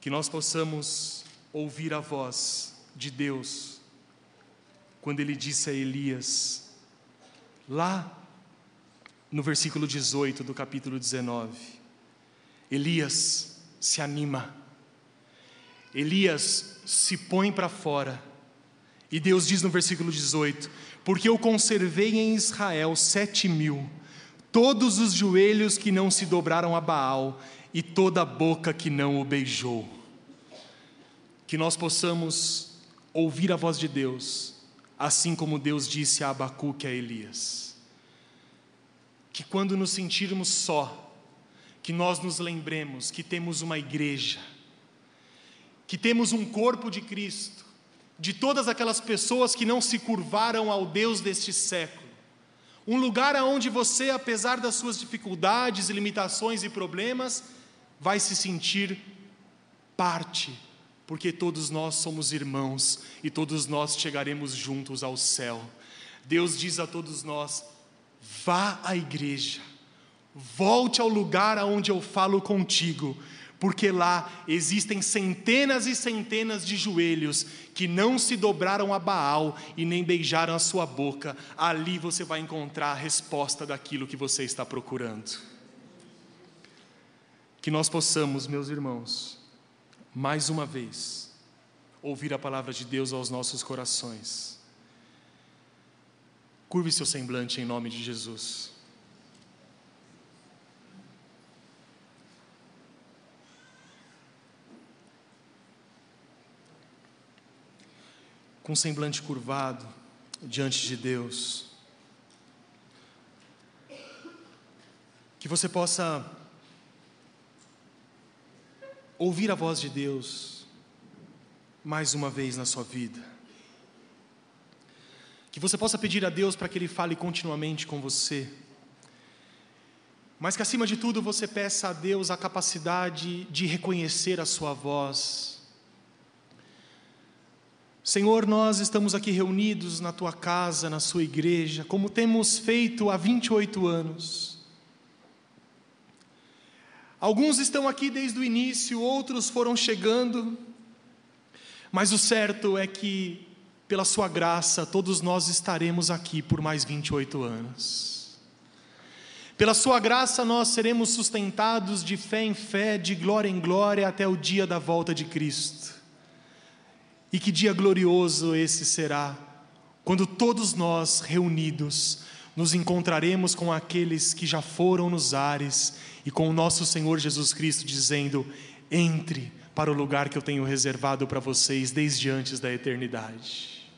que nós possamos ouvir a voz de Deus quando ele disse a Elias, lá no versículo 18 do capítulo 19: Elias, se anima. Elias se põe para fora. E Deus diz no versículo 18: Porque eu conservei em Israel sete mil, todos os joelhos que não se dobraram a Baal, e toda a boca que não o beijou. Que nós possamos ouvir a voz de Deus, assim como Deus disse a Abacuque a Elias. Que quando nos sentirmos só, que nós nos lembremos que temos uma igreja, que temos um corpo de Cristo, de todas aquelas pessoas que não se curvaram ao Deus deste século. Um lugar aonde você, apesar das suas dificuldades, limitações e problemas, vai se sentir parte, porque todos nós somos irmãos e todos nós chegaremos juntos ao céu. Deus diz a todos nós: vá à igreja Volte ao lugar aonde eu falo contigo, porque lá existem centenas e centenas de joelhos que não se dobraram a Baal e nem beijaram a sua boca. Ali você vai encontrar a resposta daquilo que você está procurando. Que nós possamos, meus irmãos, mais uma vez, ouvir a palavra de Deus aos nossos corações. Curve seu semblante em nome de Jesus. Com semblante curvado diante de Deus. Que você possa ouvir a voz de Deus mais uma vez na sua vida. Que você possa pedir a Deus para que Ele fale continuamente com você. Mas que acima de tudo você peça a Deus a capacidade de reconhecer a sua voz Senhor, nós estamos aqui reunidos na tua casa, na sua igreja, como temos feito há 28 anos. Alguns estão aqui desde o início, outros foram chegando, mas o certo é que, pela Sua graça, todos nós estaremos aqui por mais 28 anos. Pela Sua graça, nós seremos sustentados de fé em fé, de glória em glória, até o dia da volta de Cristo. E que dia glorioso esse será, quando todos nós reunidos, nos encontraremos com aqueles que já foram nos ares e com o nosso Senhor Jesus Cristo dizendo: entre para o lugar que eu tenho reservado para vocês desde antes da eternidade.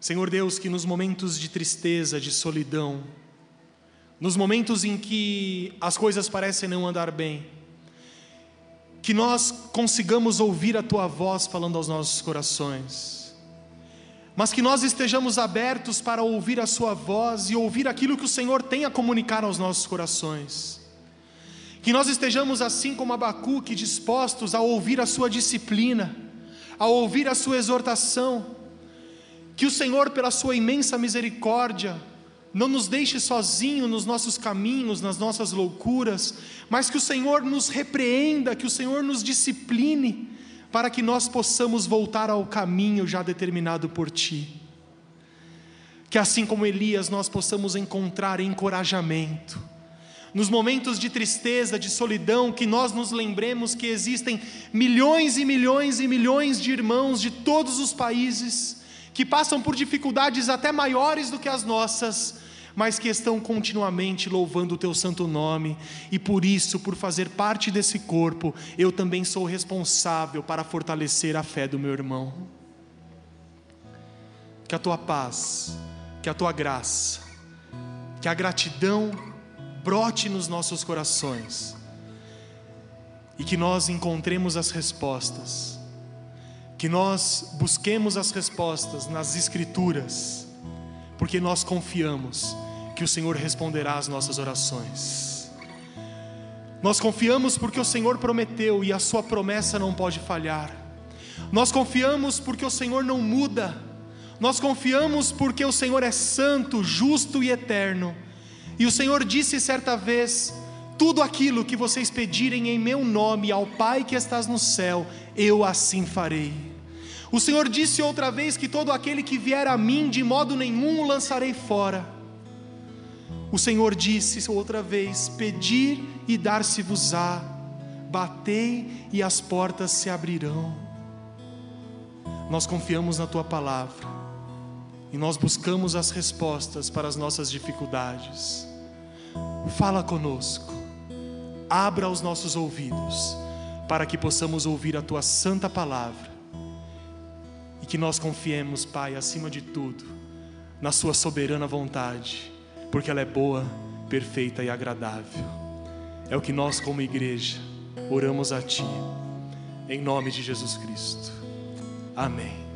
Senhor Deus, que nos momentos de tristeza, de solidão, nos momentos em que as coisas parecem não andar bem, que nós consigamos ouvir a tua voz falando aos nossos corações, mas que nós estejamos abertos para ouvir a sua voz e ouvir aquilo que o Senhor tem a comunicar aos nossos corações. Que nós estejamos assim como Abacuque, dispostos a ouvir a sua disciplina, a ouvir a sua exortação. Que o Senhor, pela sua imensa misericórdia, não nos deixe sozinho nos nossos caminhos, nas nossas loucuras, mas que o Senhor nos repreenda, que o Senhor nos discipline, para que nós possamos voltar ao caminho já determinado por Ti. Que assim como Elias, nós possamos encontrar encorajamento. Nos momentos de tristeza, de solidão, que nós nos lembremos que existem milhões e milhões e milhões de irmãos de todos os países que passam por dificuldades até maiores do que as nossas, mas que estão continuamente louvando o teu santo nome, e por isso, por fazer parte desse corpo, eu também sou responsável para fortalecer a fé do meu irmão. Que a tua paz, que a tua graça, que a gratidão brote nos nossos corações e que nós encontremos as respostas, que nós busquemos as respostas nas Escrituras porque nós confiamos que o Senhor responderá às nossas orações. Nós confiamos porque o Senhor prometeu e a sua promessa não pode falhar. Nós confiamos porque o Senhor não muda. Nós confiamos porque o Senhor é santo, justo e eterno. E o Senhor disse certa vez: Tudo aquilo que vocês pedirem em meu nome ao Pai que estás no céu, eu assim farei. O Senhor disse outra vez que todo aquele que vier a mim, de modo nenhum o lançarei fora. O Senhor disse outra vez: Pedir e dar-se-vos-á, batei e as portas se abrirão. Nós confiamos na tua palavra e nós buscamos as respostas para as nossas dificuldades. Fala conosco, abra os nossos ouvidos, para que possamos ouvir a tua santa palavra e que nós confiemos, Pai, acima de tudo, na Sua soberana vontade, porque ela é boa, perfeita e agradável. É o que nós, como igreja, oramos a Ti, em nome de Jesus Cristo. Amém.